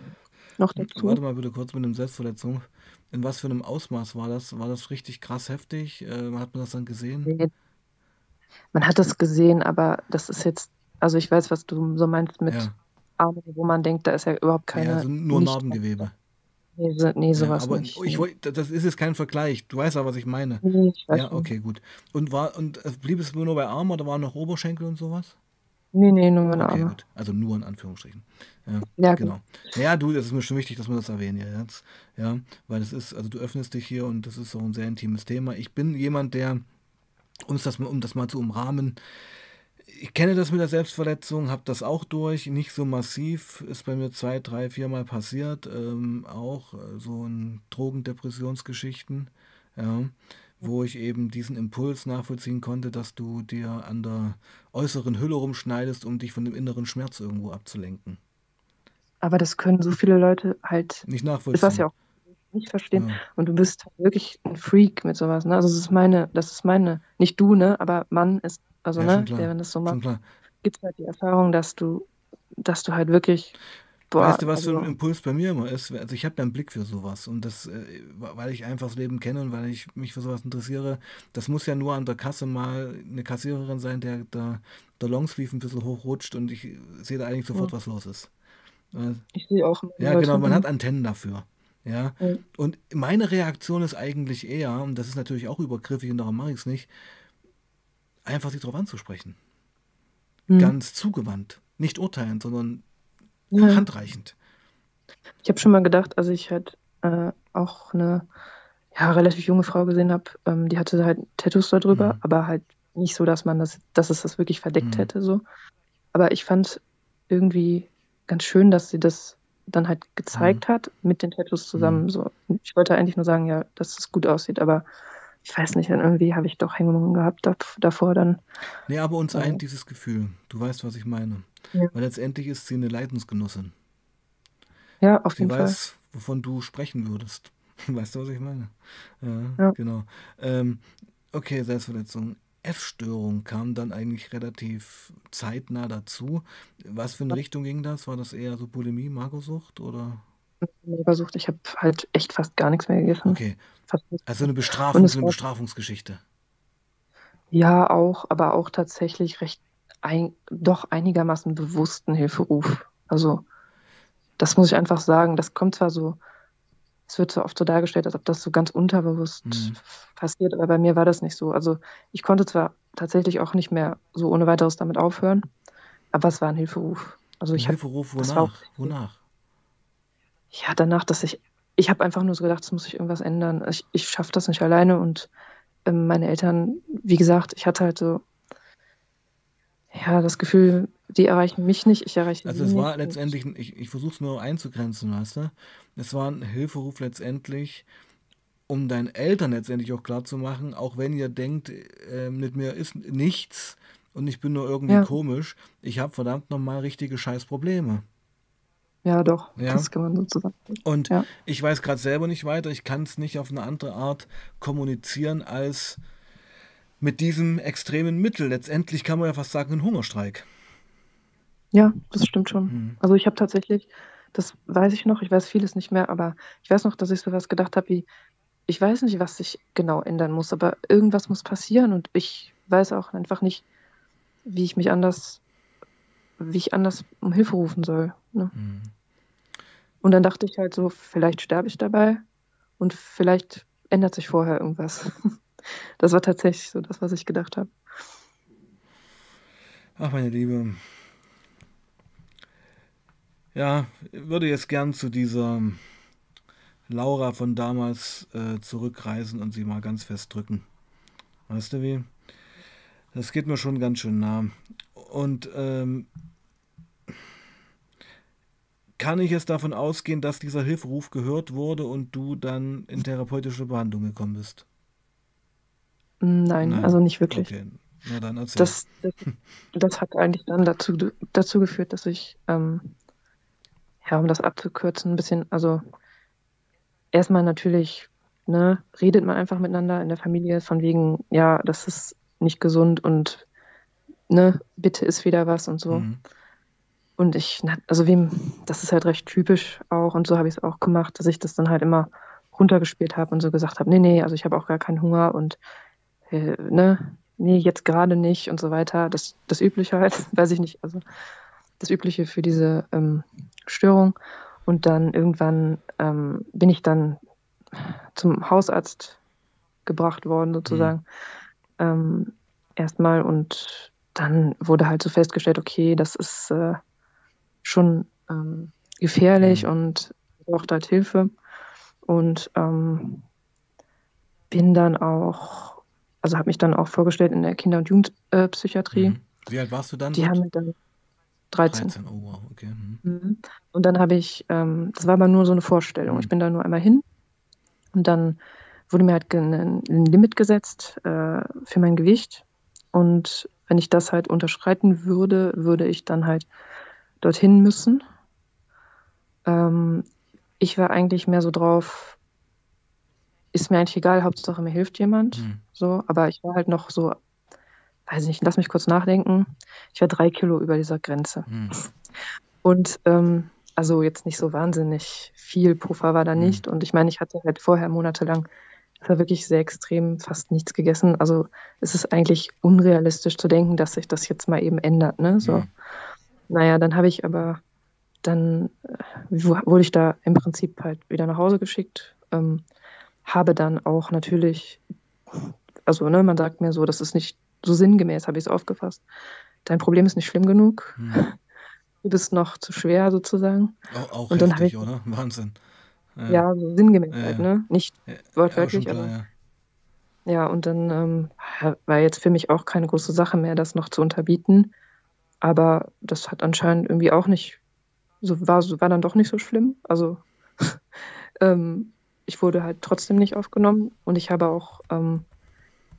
noch dazu. Warte mal bitte kurz mit dem Selbstverletzung. In was für 'nem Ausmaß war das? War das richtig krass heftig? Äh, hat man das dann gesehen? Man hat das gesehen, aber das ist jetzt also, ich weiß, was du so meinst mit Ja. Armen, wo man denkt, da ist ja überhaupt Ja, keine also nur Narbengewebe. Ne, so ne, so Ja, aber nicht, ich woll das ist jetzt kein Vergleich. Du weißt ja, was ich meine. Ne, ich Ja, okay, gut. Und war und, äh, blieb es nur bei Armen oder waren noch Oberschenkel und so was? Ne, ne, nur meine Okay, Arme. gut. Also, nur in Anführungsstrichen. Ja, Ja, genau. Ja, du, das ist mir schon wichtig, dass wir das erwähnen hier jetzt, ja, weil das ist also, du öffnest dich hier und das ist auch 'n sehr intimes Thema. Ich bin jemand, der um's das mal um das mal zu umrahmen ich kenne das mit der Selbstverletzung, habe das auch durch, nicht so massiv, ist bei mir 2, 3, viermal passiert, ähm, auch, äh, so in Drogen-Depressionsgeschichten, ja, wo ich eben diesen Impuls nachvollziehen konnte, dass du dir an der äußeren Hülle rumschneidest, um dich von dem inneren Schmerz irgendwo abzulenken. Aber das können so viele Leute halt Nicht ich weiß nachvollziehen. ja auch nicht verstehen Ja. und du bist wirklich 'n Freak mit so was, ne? Also, das ist meine das ist meine nicht du, ne, aber man ist also, Ja, ne, der, wenn das so macht, klar. gibt's halt die Erfahrung, dass du dass du halt wirklich boah, Weißt du, was für 'n also Impuls bei mir immer ist? Also, ich habe ja 'n Blick für so was und das, äh, weil ich einfach das Leben kenne und weil ich mich für so was interessiere. Das muss ja nur an der Kasse mal 'ne Kassiererin sein, der der der Longsleeve 'n bisschen hochrutscht und ich sehe da eigentlich sofort, Ja. was los ist. Ich sehe auch ja, Leute, genau, man hat Antennen dafür, ja? Ja. Und meine Reaktion ist eigentlich eher, und das ist natürlich auch übergriffig und darum mache ich's nicht einfach sie drauf anzusprechen. Mhm. Ganz zugewandt, nicht urteilend, sondern Ja. handreichend. Ich habe schon mal gedacht, als ich halt, äh, auch 'ne, ja, relativ junge Frau gesehen habe, ähm, die hatte halt Tattoos da drüber, Mhm. aber halt nicht so, dass man das dass es das wirklich verdeckt Mhm. hätte so. Aber ich fand irgendwie ganz schön, dass sie das dann halt Mhm. gezeigt hat mit den Tattoos Mhm. zusammen. So. Ich wollte eigentlich nur sagen, ja, dass es gut aussieht, aber ich weiß nicht, irgendwie habe ich doch Hemmungen gehabt dav davor dann. Ne, aber uns eint dieses Gefühl. Du weißt, was ich meine. ja. Weil letztendlich ist sie 'ne Leidensgenussin. Ja, auf Sie jeden Fall. weiß, wovon du sprechen würdest. (laughs) Weißt du, was ich meine? Ja, Ja. genau. Ähm, okay, Selbstverletzung. Essstörung kam dann eigentlich relativ zeitnah dazu. Was für 'ne Richtung ging das? War das eher so Bulimie, Magersucht oder? Magersucht. Ich habe halt echt fast gar nix mehr gegessen. Okay. Nichts Also 'ne. Und Bestrafung es so 'ne war Bestrafungsgeschichte. Ja, auch, aber auch tatsächlich recht ein doch einigermaßen bewussten Hilferuf. Also, das muss ich einfach sagen. Das kommt zwar so es wird so oft so dargestellt, als ob das so ganz unterbewusst Mhm. passiert, aber bei mir war das nicht so. Also, ich konnte zwar tatsächlich auch nicht mehr so ohne Weiteres damit aufhören, aber es war 'n Hilferuf. Also, 'N ich habe Hilferuf das war auch wonach? Ja, danach, dass ich ich habe einfach nur so gedacht, es muss sich irgendwas ändern. Ich ich schaffe das nicht alleine und, ähm, meine Eltern wie gesagt, ich hatte halt so ja, das Gefühl, die erreichen mich nicht, ich erreiche Also, es war letztendlich ich ich versuche es nur einzugrenzen, weißt du? Es war 'n Hilferuf letztendlich, um deinen Eltern letztendlich auch klarzumachen, auch wenn ihr denkt, äh, mit mir ist nichts und ich bin nur irgendwie Ja. komisch, ich habe verdammt noch mal richtige Scheißprobleme. Ja, doch, Ja? das kann man so zusammenfassen. Und Ja. ich weiß grad selber nicht weiter. Ich kann's nicht auf 'ne andere Art kommunizieren als mit diesem extremen Mittel. Letztendlich kann man ja fast sagen 'n Hungerstreik. Ja, das stimmt schon. Mhm. Also, ich habe tatsächlich das weiß ich noch, ich weiß vieles nicht mehr, aber ich weiß noch, dass ich so was gedacht habe wie: „Ich weiß nicht, was sich genau ändern muss, aber irgendwas muss passieren und ich weiß auch einfach nicht, wie ich mich anders wie ich anders um Hilfe rufen soll“, ne? Mhm. Und dann dachte ich halt so: „Vielleicht sterbe ich dabei und vielleicht ändert sich vorher irgendwas.“ (laughs) Das war tatsächlich so das, was ich gedacht habe. Ach, meine Liebe. Ja, würde jetzt gern zu dieser Laura von damals, äh, zurückreisen und sie mal ganz fest drücken. Weißt du wie? Das geht mir schon ganz schön nah. Und, ähm kann ich jetzt davon ausgehen, dass dieser Hilferuf gehört wurde und du dann in therapeutische Behandlung gekommen bist? Nein, Nein. also nicht wirklich. Okay. Na dann erzähl. Das das das hat eigentlich dann dazu dazu geführt, dass ich, ähm ja, um das abzukürzen, 'n bisschen also, erst mal natürlich, ne, redet man einfach miteinander in der Familie von wegen: „Ja, das ist nicht gesund und, ne, bitte iss wieder was“ und so. Mhm. Und ich also, wem das ist halt recht typisch auch und so habe ich's auch gemacht, dass ich das dann halt immer runtergespielt habe und so gesagt habe: „Ne, ne, also, ich habe auch gar keinen Hunger und, äh, ne, ne, jetzt grade nicht“ und so weiter. Das das Übliche halt, (laughs) weiß ich nicht, also, das Übliche für diese, ähm, Störung. Und dann irgendwann, ähm, bin ich dann zum Hausarzt gebracht worden Mhm. sozusagen, ähm, erst mal und dann wurde halt so festgestellt: „Okay, das ist, äh, schon, ähm, gefährlich und braucht halt Hilfe.“ Und, ähm bin dann auch also, habe mich dann auch vorgestellt in der Kinder und Jugend äh, Psychiatrie. Mhm. Wie alt warst du dann Die dort? haben dann 13. 13, oh wow, okay. Mhm. Mhm. Und dann habe ich ähm, das war aber nur so 'ne Vorstellung. Ich Mhm. bin da nur einmal hin und dann wurde mir halt ge 'nen 'n Limit gesetzt, äh, für mein Gewicht. Und wenn ich das halt unterschreiten würde, würde ich dann halt dorthin müssen. Ähm, ich war eigentlich mehr so drauf ist mir eigentlich egal, Hauptsache mir hilft jemand, Mhm. so. Aber ich war halt noch so weiß nicht, lass mich kurz nachdenken. Ich war 3 Kilo über dieser Grenze. Mhm. Und, ähm, also, jetzt nicht so wahnsinnig viel Puffer war da Mhm. nicht. Und ich meine, ich hatte halt vorher monatelang es war wirklich sehr extrem, fast nichts gegessen. Also, es ist eigentlich unrealistisch zu denken, dass sich das jetzt mal eben ändert, ne, so. Mhm. Na ja, dann habe ich aber dann, äh, wu wurde ich da im Prinzip halt wieder nach Hause geschickt, ähm, habe dann auch natürlich also, ne, man sagt mir so, das ist nicht so sinngemäß habe ich's aufgefasst: „Dein Problem ist nicht schlimm genug. Mhm. Du bist noch zu schwer sozusagen.“ Au auch Und dann habe heftig, ich oder? (laughs) Wahnsinn. Ja. Ja, so sinngemäß Ja, halt, ne? Nicht Ja, wortwörtlich, klar, aber ja. und dann, ähm, war jetzt für mich auch keine große Sache mehr, das noch zu unterbieten. Aber das hat anscheinend irgendwie auch nicht, so war, war dann doch nicht so schlimm. Also (laughs) ähm, ich wurde halt trotzdem nicht aufgenommen und ich habe auch, ähm,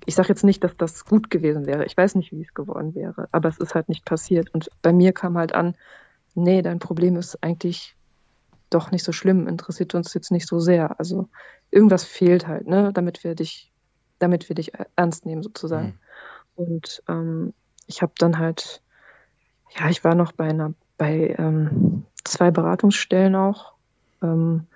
ich sage jetzt nicht, dass das gut gewesen wäre. Ich weiß nicht, wie es geworden wäre, aber es ist halt nicht passiert. Und bei mir kam halt an, nee, dein Problem ist eigentlich doch nicht so schlimm, interessiert uns jetzt nicht so sehr. Also irgendwas fehlt halt, ne, damit wir dich, damit wir dich ernst nehmen sozusagen. Mhm. Und ähm, ich habe dann halt, ja, ich war noch bei einer, bei ähm, zwei Beratungsstellen auch. Ähm,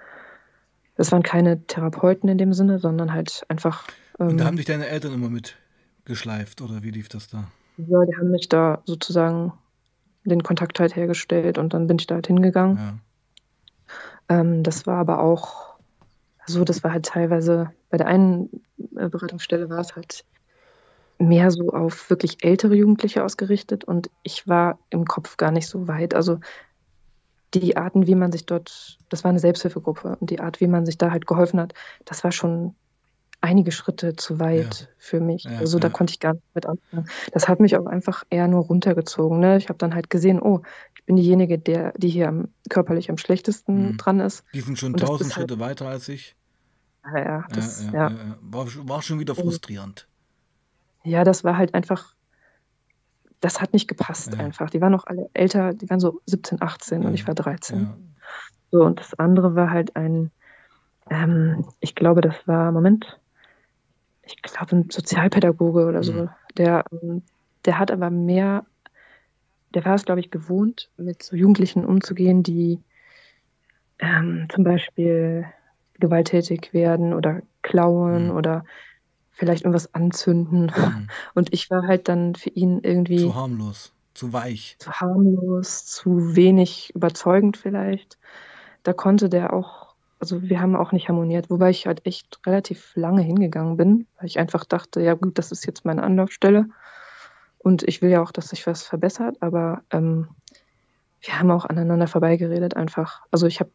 das waren keine Therapeuten in dem Sinne, sondern halt einfach. Und da ähm, haben dich deine Eltern immer mitgeschleift oder wie lief das da? Ja, die haben mich da sozusagen den Kontakt halt hergestellt und dann bin ich da halt hingegangen. Ja. Ähm, das war aber auch so, das war halt teilweise, bei der einen äh, Beratungsstelle war es halt mehr so auf wirklich ältere Jugendliche ausgerichtet und ich war im Kopf gar nicht so weit. Also die Arten, wie man sich dort, das war eine Selbsthilfegruppe und die Art, wie man sich da halt geholfen hat, das war schon einige Schritte zu weit ja. für mich. Ja, also da ja. konnte ich gar nicht mit anfangen. Das hat mich auch einfach eher nur runtergezogen. Ne? Ich habe dann halt gesehen, oh, ich bin diejenige, der, die hier am, körperlich am schlechtesten mhm. dran ist. Die sind schon tausend Schritte halt, weiter als ich. Ja, das, ja, War, war, schon wieder frustrierend. Ja, das war halt einfach, das hat nicht gepasst einfach. Die waren noch alle älter, die waren so 17, 18 und ich war 13. So, und das andere war halt ein, ähm, ich glaube, das war, Moment, ich glaube, ein Sozialpädagoge oder so, mhm. der, ähm, der hat aber mehr, der war es, glaube ich, gewohnt, mit so Jugendlichen umzugehen, die ähm, zum Beispiel gewalttätig werden oder klauen mhm. oder vielleicht irgendwas anzünden. Mhm. (laughs) Und ich war halt dann für ihn irgendwie. Zu harmlos, zu weich. Zu harmlos, zu wenig überzeugend vielleicht. Da konnte der auch also wir haben auch nicht harmoniert, wobei ich halt echt relativ lange hingegangen bin, weil ich einfach dachte, ja gut, das ist jetzt meine Anlaufstelle und ich will ja auch, dass sich was verbessert, aber ähm, wir haben auch aneinander vorbeigeredet einfach. Also ich habe,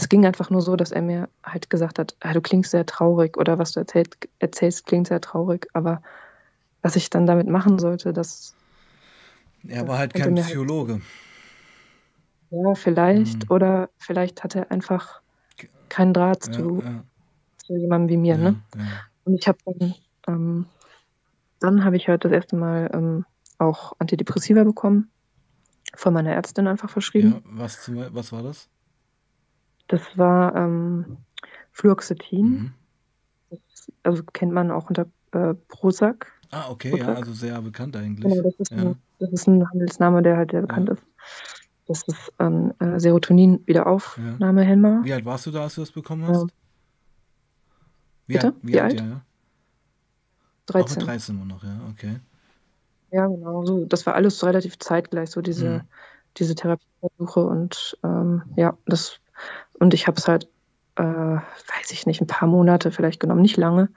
es ging einfach nur so, dass er mir halt gesagt hat, ah, du klingst sehr traurig oder was du erzählt, erzählst, klingt sehr traurig, aber was ich dann damit machen sollte, das... Er war halt kein halt Psychologe. Halt ja, vielleicht. Mhm. Oder vielleicht hat er einfach keinen Draht ja, zu, ja. zu jemandem wie mir. Ja, ne? Und ich habe dann, ähm, dann habe ich halt das erste Mal ähm, auch Antidepressiva bekommen. Von meiner Ärztin einfach verschrieben. was, was war das? Das war ähm, Fluoxetin. Mhm. Das, also kennt man auch unter äh, Prozac. Ah, okay, Prozac. ja, also sehr bekannt eigentlich. Genau, das ist, ein, das ist ein Handelsname, der halt sehr bekannt ist. Das ist ähm, äh, Serotonin-Wiederaufnahmehemmer. Ja. Wie alt warst du da, als du das bekommen hast? Ja. Wie, Bitte? Wie, wie alt? alt? Ja, ja. 13. Auch 13 immer noch, ja, okay. Ja, genau. So, das war alles relativ zeitgleich, so diese, mhm. diese Therapieversuche und ähm, ja, das und ich habe es halt, äh, weiß ich nicht, ein paar Monate vielleicht genommen, nicht lange.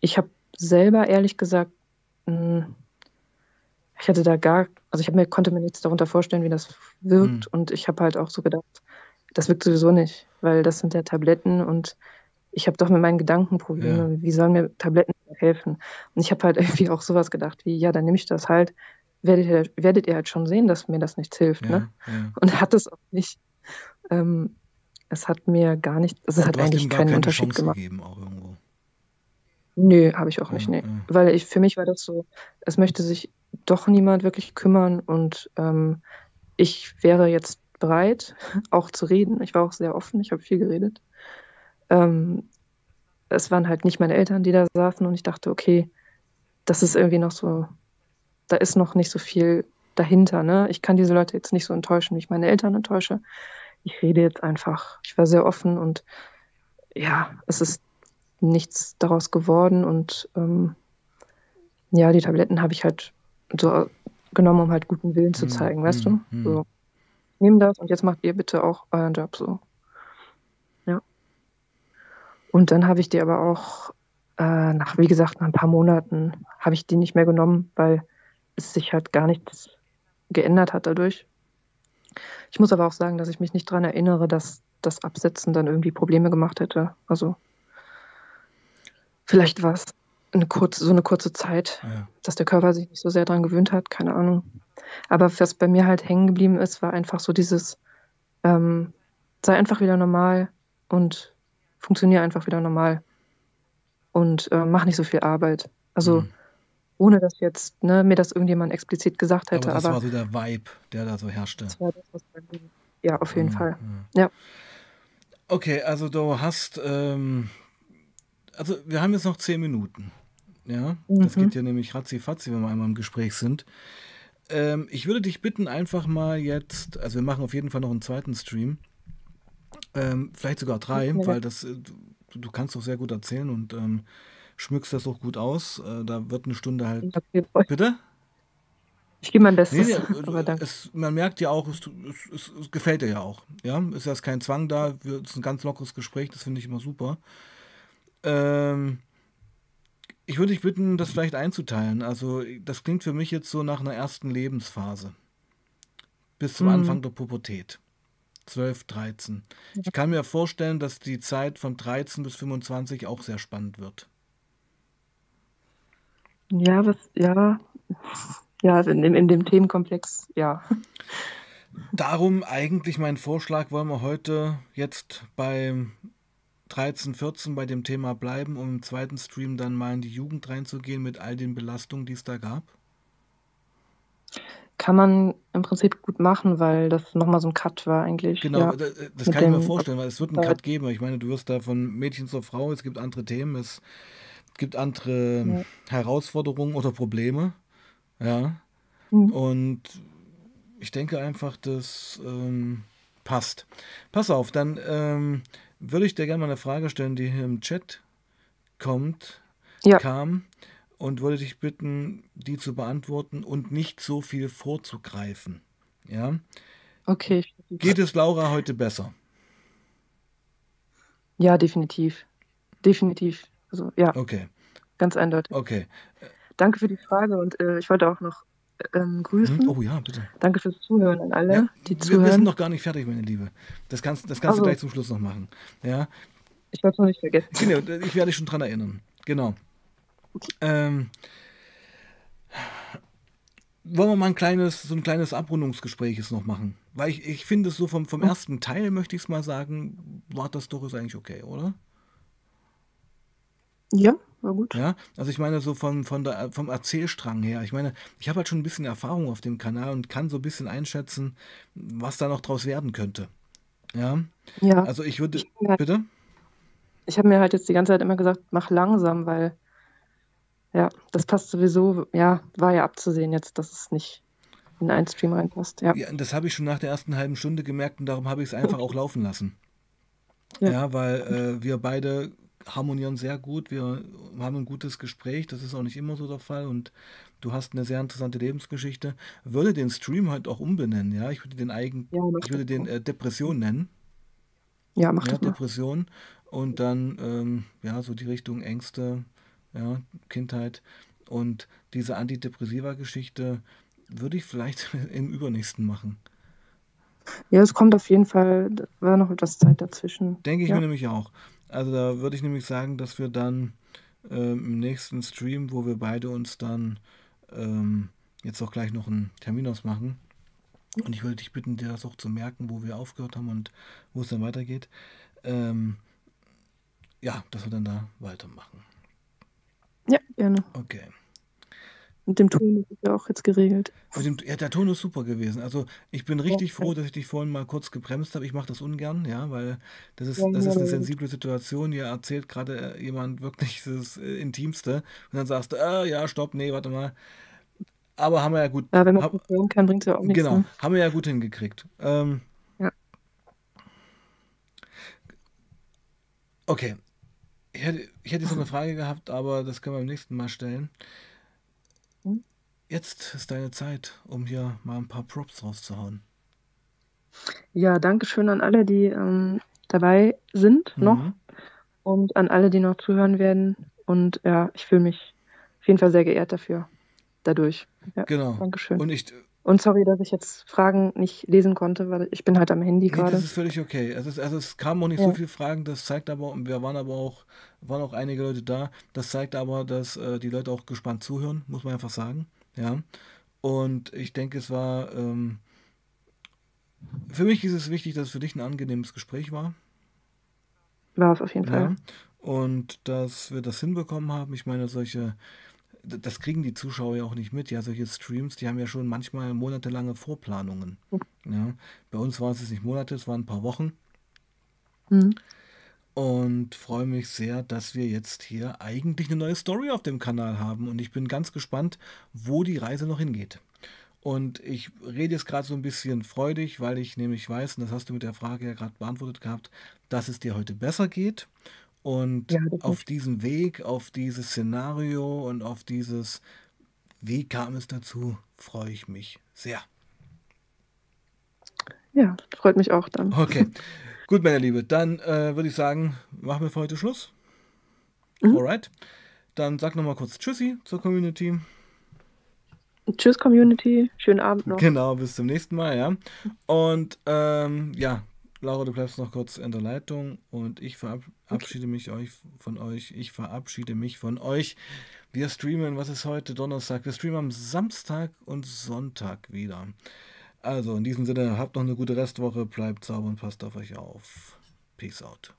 Ich habe selber ehrlich gesagt mh, hm, ich hatte da gar, also ich mir, konnte mir nichts darunter vorstellen, wie das wirkt. Mhm. Und ich habe halt auch so gedacht, das wirkt sowieso nicht, weil das sind ja Tabletten und ich habe doch mit meinen Gedanken Probleme. Ja. Wie sollen mir Tabletten helfen? Und ich habe halt (laughs) irgendwie auch sowas gedacht, wie, ja, dann nehme ich das halt, werdet ihr, werdet ihr halt schon sehen, dass mir das nichts hilft. Ja, ne? Ja. Und hat es auch nicht. Ähm, es hat mir gar nicht, also es hat eigentlich keinen Unterschied Chance gemacht. Gegeben, auch irgendwo. Nö, habe ich auch nicht, nee. Weil ich, für mich war das so, es möchte sich doch niemand wirklich kümmern und ähm, ich wäre jetzt bereit, (laughs) auch zu reden. Ich war auch sehr offen, ich habe viel geredet. Ähm, es waren halt nicht meine Eltern, die da saßen und ich dachte, okay, das ist irgendwie noch so, da ist noch nicht so viel dahinter. Ne? Ich kann diese Leute jetzt nicht so enttäuschen, wie ich meine Eltern enttäusche. Ich rede jetzt einfach. Ich war sehr offen und ja, es ist nichts daraus geworden und ähm, ja, die Tabletten habe ich halt so genommen, um halt guten Willen zu hm, zeigen, mhm. weißt du? Mhm. So, nehmt das und jetzt macht ihr bitte auch euren Job so. Ja. Und dann habe ich die aber auch äh, nach, wie gesagt, nach ein paar Monaten habe ich die nicht mehr genommen, weil es sich halt gar nichts geändert hat dadurch. Ich muss aber auch sagen, dass ich mich nicht daran erinnere, dass das Absetzen dann irgendwie Probleme gemacht hätte. Also vielleicht was. 'ne kurze so 'ne kurze Zeit, Ja. dass der Körper sich nicht so sehr dran gewöhnt hat, keine Ahnung. Aber was bei mir halt hängen geblieben ist, war einfach so dieses, ähm: „Sei einfach wieder normal und funktioniere einfach wieder normal und, äh, mach nicht so viel Arbeit.“ Also, Mhm. Ohne dass jetzt, ne, mir das irgendjemand explizit gesagt Aber hätte, das aber war so der Vibe, der da so herrschte. das war das, was mir ja, auf jeden Mhm, Fall. mhm. Ja. Okay, also du hast, ähm also wir haben jetzt noch 10 Minuten, ja? Das Mhm. geht ja nämlich ratzi-fatzi, wenn wir einmal im Gespräch sind. Ähm, ich würde dich bitten, einfach mal jetzt also wir machen auf jeden Fall noch 'n 2. Stream. Ähm, vielleicht sogar 3, weil das, äh du du kannst doch sehr gut erzählen und, ähm, schmückst das auch gut aus. Äh, da wird 'ne Stunde halt bitte? Ich gebe mein Bestes, ne, (laughs) aber äh, danke. es man merkt ja auch, es es es es gefällt dir ja auch, ja? Ist ja kein Zwang da, wir ist 'n ganz lockeres Gespräch, das finde ich immer super. Ähm, ich würde dich bitten, das vielleicht einzuteilen. Also, das klingt für mich jetzt so nach 'ner ersten Lebensphase bis zum Anfang Mhm. der Pubertät. 12, 13. Ja. Ich kann mir vorstellen, dass die Zeit von 13 bis 25 auch sehr spannend wird. Ja, was ja. Ja, in dem in dem Themenkomplex, ja. Darum eigentlich mein Vorschlag, wollen wir heute jetzt beim 13, 14 bei dem Thema bleiben, um im 2. Stream dann mal in die Jugend reinzugehen mit all den Belastungen, die es da gab? Kann man im Prinzip gut machen, weil das noch mal so 'n Cut war eigentlich, Genau, ja, äh, das mit kann ich mir vorstellen, weil es wird 'n Cut geben. Ich meine, du wirst da von Mädchen zur Frau, es gibt andere Themen, es gibt andere Ja. Herausforderungen oder Probleme, ja? Mhm. Und ich denke einfach, das, ähm, passt. Pass auf, dann, ähm, würde ich dir gerne mal 'ne Frage stellen, die hier im Chat kommt Ja. kam und würde dich bitten, die zu beantworten und nicht so viel vorzugreifen, ja? Okay, Geht es Laura heute besser? Ja, definitiv. Definitiv. Also, ja. Okay. Ganz eindeutig. Okay. Danke für die Frage und, äh, ich wollte auch noch, ähm, Mhm. grüßen. Oh ja, bitte. Danke fürs Zuhören an alle, Ja, die wir wir sind zuhören. noch gar nicht fertig, meine Liebe. Das kannst das kannst du so. gleich zum Schluss noch machen, ja? Ich wollte es nur nicht vergessen. Genau, ich werde dich schon dran erinnern. Genau. Okay. Ähm wollen wir mal 'n kleines so 'n kleines Abrundungsgespräch jetzt noch machen? Weil ich ich finde es so vom vom Mhm. 1. Teil, möchte ich's mal sagen, war das doch ist eigentlich okay, oder? Ja, war gut. Ja, also ich meine so von von der vom Erzählstrang her. Ich meine, ich habe halt schon 'n bisschen Erfahrung auf dem Kanal und kann so bisschen einschätzen, was da noch draus werden könnte, ja? Ja. Also, ich würde Ich halt bitte? Ich habe mir halt jetzt die ganze Zeit immer gesagt: „Mach langsam“, weil ja, das passt sowieso ja, war ja abzusehen jetzt, dass es nicht in einen Stream reinpasst, ja. Ja, das habe ich schon nach der ersten 1/2 Stunde gemerkt und darum habe ich's einfach auch laufen lassen. Ja. Ja, weil, äh, wir beide harmonieren sehr gut. Wir haben 'n gutes Gespräch. Das ist auch nicht immer so der Fall und du hast 'ne sehr interessante Lebensgeschichte. Würde den Stream halt auch umbenennen, ja? Ich würde den eigen Ja, ich würde den, äh, Depression nennen. Ja, mach Ja, das mal. Depression und dann, ähm, ja, so die Richtung Ängste, ja, Kindheit und diese Antidepressiva-Geschichte würde ich vielleicht (laughs) im übernächsten machen. Ja, es kommt auf jeden Fall war noch etwas Zeit dazwischen. Denke ich mir Ja. nämlich auch. Also, da würde ich nämlich sagen, dass wir dann, ähm, im nächsten Stream, wo wir beide uns dann, ähm, jetzt auch gleich noch 'n Termin ausmachen und ich würde dich bitten, dir das auch zu merken, wo wir aufgehört haben und wo's dann weitergeht. Ähm, ja, dass wir dann da weitermachen. Ja, gerne. Okay. Mit dem Ton ist es ja auch jetzt geregelt. Dem ja, der Ton ist super gewesen. Also, ich bin richtig Ja, froh, dass ich dich vorhin mal kurz gebremst habe. Ich mache das ungern, ja, weil das ist Ja, das ist 'ne gut. sensible Situation. Hier erzählt grade, äh, jemand wirklich das, äh, Intimste und dann sagst du: „Äh, ja, stopp, ne, warte mal.“ Aber haben wir ja gut Ja, wenn man ha nicht hören kann, bringt's ja auch nix, genau, ne? haben wir ja gut hingekriegt. Ähm Ja. Okay. Ich hätte ich hätte jetzt noch 'ne Frage gehabt, aber das können wir beim nächsten Mal stellen. Jetzt ist deine Zeit, um hier mal 'n paar Props rauszuhauen. Ja, danke schön an alle, die, ähm, dabei sind noch Mhm. und an alle, die noch zuhören werden. Und ja, ich fühle mich auf jeden Fall sehr geehrt dafür dadurch. Ja, Genau. Dankeschön. Und ich Und sorry, dass ich jetzt Fragen nicht lesen konnte, weil ich bin halt am Handy Nee, das gerade. ist völlig okay. Es ist, also es kamen auch nicht so Ja. viele Fragen, das zeigt aber, und wir waren aber auch, waren auch einige Leute da, das zeigt aber, dass äh, die Leute auch gespannt zuhören, muss man einfach sagen. Ja. Und ich denke, es war, ähm, für mich ist es wichtig, dass es für dich ein angenehmes Gespräch war. War es auf jeden Ja. Fall. Und dass wir das hinbekommen haben. Ich meine, solche, das kriegen die Zuschauer ja auch nicht mit. Ja, solche Streams, die haben ja schon manchmal monatelange Vorplanungen. Ja. Bei uns waren es jetzt nicht Monate, es waren ein paar Wochen. Mhm. Und freue mich sehr, dass wir jetzt hier eigentlich eine neue Story auf dem Kanal haben. Und ich bin ganz gespannt, wo die Reise noch hingeht. Und ich rede jetzt gerade so ein bisschen freudig, weil ich nämlich weiß, und das hast du mit der Frage ja gerade beantwortet gehabt, dass es dir heute besser geht. Und Ja, auf diesem Weg, auf dieses Szenario und auf dieses, wie kam es dazu, freue ich mich sehr. Ja, freut mich auch dann. Okay, (laughs) gut, meine Liebe, dann äh, würde ich sagen, machen wir für heute Schluss. Mhm. Alright. Dann sag nochmal kurz Tschüssi zur Community. Tschüss, Community. Schönen Abend noch. Genau, bis zum nächsten Mal, ja. Und ähm, ja, Laura, du bleibst noch kurz in der Leitung und ich verabschiede mich euch von euch. Ich verabschiede mich von euch. Wir streamen, was ist heute? Donnerstag. Wir streamen am Samstag und Sonntag wieder. Also in diesem Sinne, habt noch eine gute Restwoche, bleibt sauber und passt auf euch auf. Peace out.